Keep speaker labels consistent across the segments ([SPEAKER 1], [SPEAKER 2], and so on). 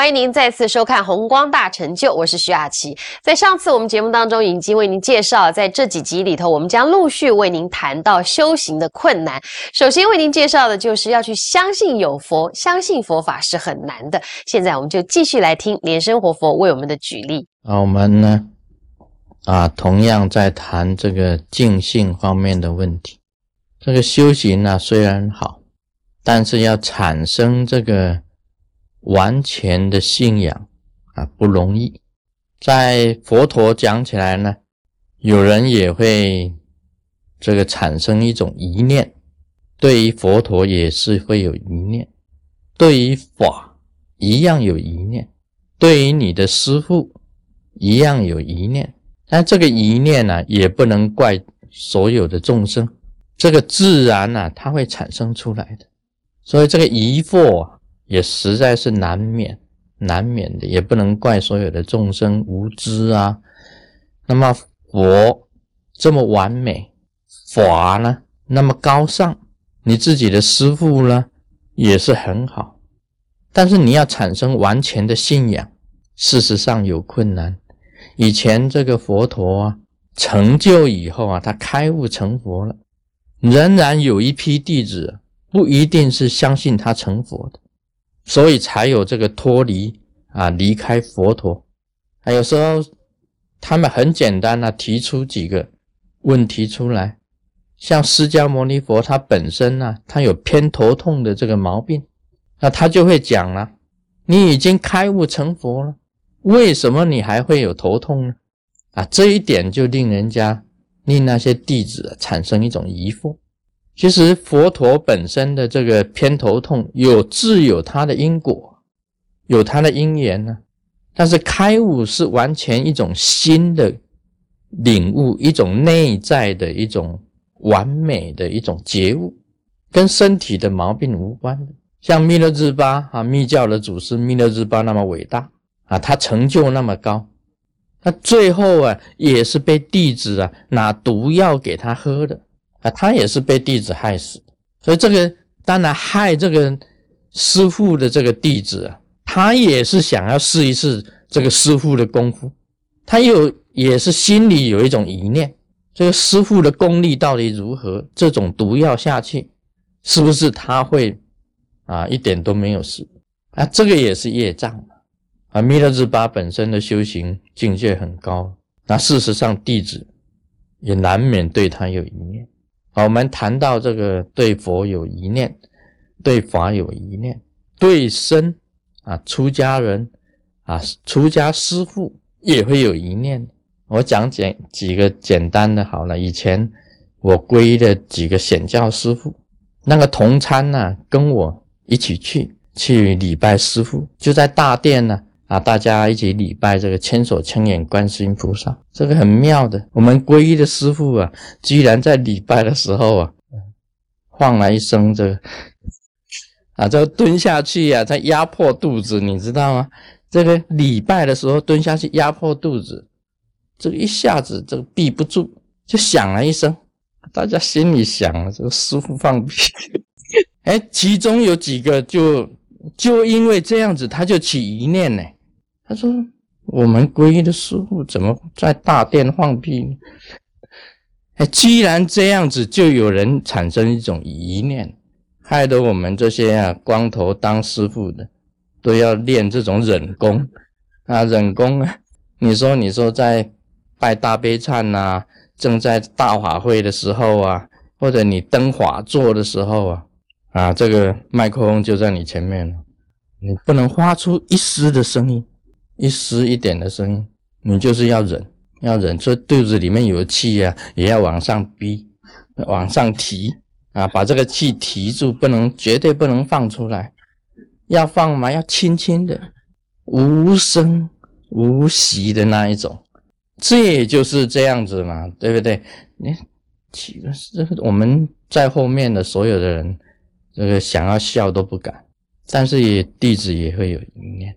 [SPEAKER 1] 欢迎您再次收看《红光大成就》，我是徐雅琪。在上次我们节目当中，已经为您介绍，在这几集里头，我们将陆续为您谈到修行的困难。首先为您介绍的就是要去相信有佛，相信佛法是很难的。现在我们就继续来听莲生活佛为我们的举例。
[SPEAKER 2] 啊，我们呢，啊，同样在谈这个净性方面的问题。这个修行呢，虽然好，但是要产生这个。完全的信仰啊不容易，在佛陀讲起来呢，有人也会这个产生一种疑念，对于佛陀也是会有疑念，对于法一样有疑念，对于你的师父一样有疑念，但这个疑念呢，也不能怪所有的众生，这个自然呢，它会产生出来的，所以这个疑惑啊。也实在是难免，难免的，也不能怪所有的众生无知啊。那么佛这么完美，法呢那么高尚，你自己的师父呢也是很好，但是你要产生完全的信仰，事实上有困难。以前这个佛陀啊成就以后啊，他开悟成佛了，仍然有一批弟子不一定是相信他成佛的。所以才有这个脱离啊，离开佛陀。还有时候他们很简单的提出几个问题出来，像释迦牟尼佛他本身呢，他有偏头痛的这个毛病，那他就会讲了：你已经开悟成佛了，为什么你还会有头痛呢？啊，这一点就令人家令那些弟子产生一种疑惑。其实佛陀本身的这个偏头痛有自有它的因果，有它的因缘呢。但是开悟是完全一种新的领悟，一种内在的一种完美的一种觉悟，跟身体的毛病无关的。像弥勒日巴啊，密教的祖师弥勒日巴那么伟大啊，他成就那么高，他最后啊也是被弟子啊拿毒药给他喝的。啊，他也是被弟子害死，所以这个当然害这个师傅的这个弟子啊，他也是想要试一试这个师傅的功夫，他又也是心里有一种疑念，这个师傅的功力到底如何？这种毒药下去，是不是他会啊一点都没有事？啊，这个也是业障啊。弥勒日巴本身的修行境界很高，那事实上弟子也难免对他有一念。我们谈到这个对佛有一念，对法有一念，对身啊，出家人啊，出家师父也会有一念。我讲简几个简单的好了。以前我皈的几个显教师父，那个同参呢，跟我一起去去礼拜师父，就在大殿呢。啊大家一起礼拜这个千手千眼观世音菩萨，这个很妙的。我们皈依的师父啊，居然在礼拜的时候啊，晃了一声，这个啊，这蹲下去呀，在压迫肚子，你知道吗？这个礼拜的时候蹲下去压迫肚子，这个一下子这个闭不住，就响了一声。大家心里想了，这个师父放屁。哎，其中有几个就就因为这样子，他就起一念呢。他说：“我们皈依的师傅怎么在大殿放屁呢？哎，既然这样子，就有人产生一种疑念，害得我们这些啊光头当师傅的都要练这种忍功啊，忍功啊！你说，你说在拜大悲忏呐，正在大法会的时候啊，或者你登法座的时候啊，啊，这个麦克风就在你前面了，你不能发出一丝的声音。”一丝一点的声音，你就是要忍，要忍。这肚子里面有气啊，也要往上逼，往上提啊，把这个气提住，不能绝对不能放出来。要放嘛，要轻轻的，无声无息的那一种。这也就是这样子嘛，对不对？你其实我们在后面的所有的人，这个想要笑都不敢，但是也弟子也会有一念。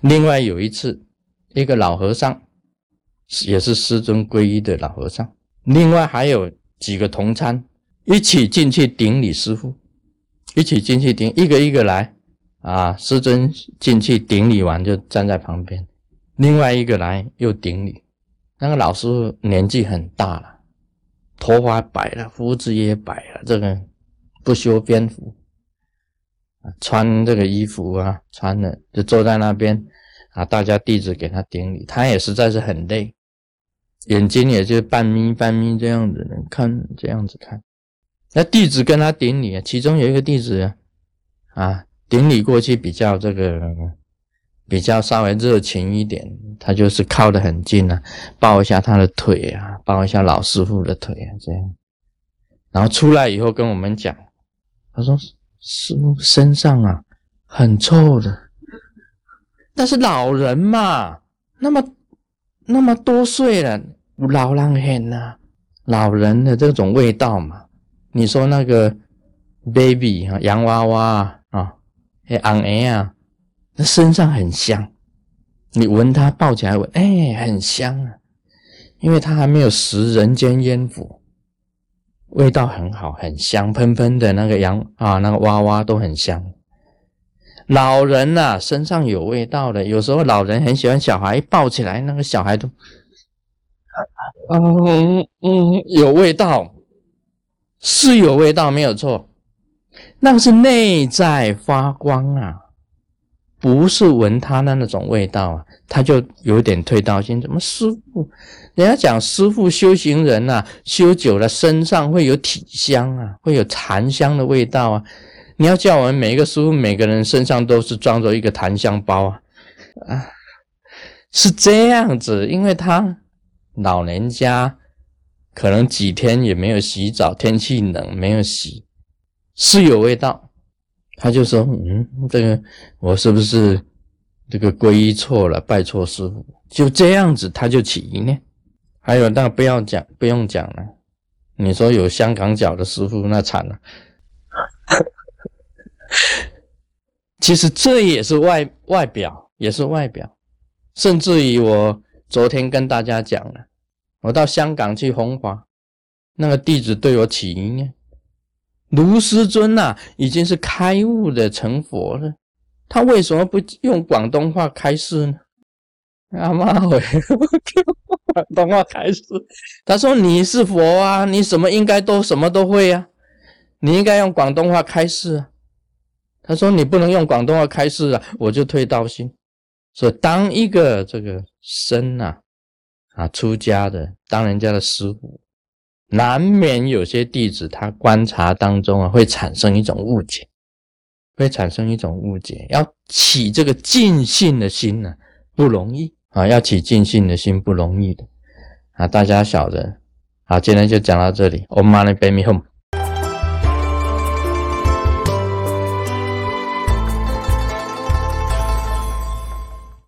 [SPEAKER 2] 另外有一次，一个老和尚，也是师尊皈依的老和尚，另外还有几个同参，一起进去顶礼师傅，一起进去顶，一个一个来，啊，师尊进去顶礼完就站在旁边，另外一个来又顶礼。那个老师傅年纪很大了，头发白了，胡子也白了，这个不修边幅，穿这个衣服啊，穿的就坐在那边啊，大家弟子给他顶礼，他也实在是很累，眼睛也就半眯半眯这样子，看这样子看。那弟子跟他顶礼啊，其中有一个弟子啊。顶礼过去比较这个比较稍微热情一点，他就是靠得很近啊，抱一下他的腿啊，抱一下老师傅的腿啊，这样。然后出来以后跟我们讲，他说身上啊很臭的，但是老人嘛，那么那么多岁了，老人很呐，老人的这种味道嘛，你说那个 baby 啊，洋娃娃啊。哎，昂哎啊，那身上很香，你闻它抱起来闻，哎，很香啊，因为它还没有食人间烟火，味道很好，很香喷喷的那个羊啊，那个娃娃都很香。老人呐，身上有味道的，有时候老人很喜欢小孩，抱起来那个小孩都，嗯嗯，有味道，是有味道，没有错。那个是内在发光啊，不是闻他的那种味道啊，他就有点退道心。怎么师傅？人家讲师傅修行人呐，修久了身上会有体香啊，会有檀香的味道啊。你要叫我们每一个师傅，每个人身上都是装着一个檀香包啊啊，是这样子，因为他老人家可能几天也没有洗澡，天气冷没有洗。是有味道，他就说：“嗯，这个我是不是这个皈依错了，拜错师傅？就这样子，他就起疑念。还有，那不要讲，不用讲了。你说有香港脚的师傅，那惨了。其实这也是外外表，也是外表。甚至于我昨天跟大家讲了，我到香港去弘法，那个弟子对我起疑念。”卢师尊呐，已经是开悟的成佛了，他为什么不用广东话开示呢？阿妈，我广东话开示。他说：“你是佛啊，你什么应该都什么都会啊，你应该用广东话开示啊。”他说：“你不能用广东话开示啊，我就退道心。”所以，当一个这个僧呐，啊，出家的，当人家的师傅。难免有些弟子，他观察当中啊，会产生一种误解，会产生一种误解。要起这个尽信的心呢，不容易啊！要起尽信的心不容易的啊！大家晓得，好，今天就讲到这里。Om Mani Padme。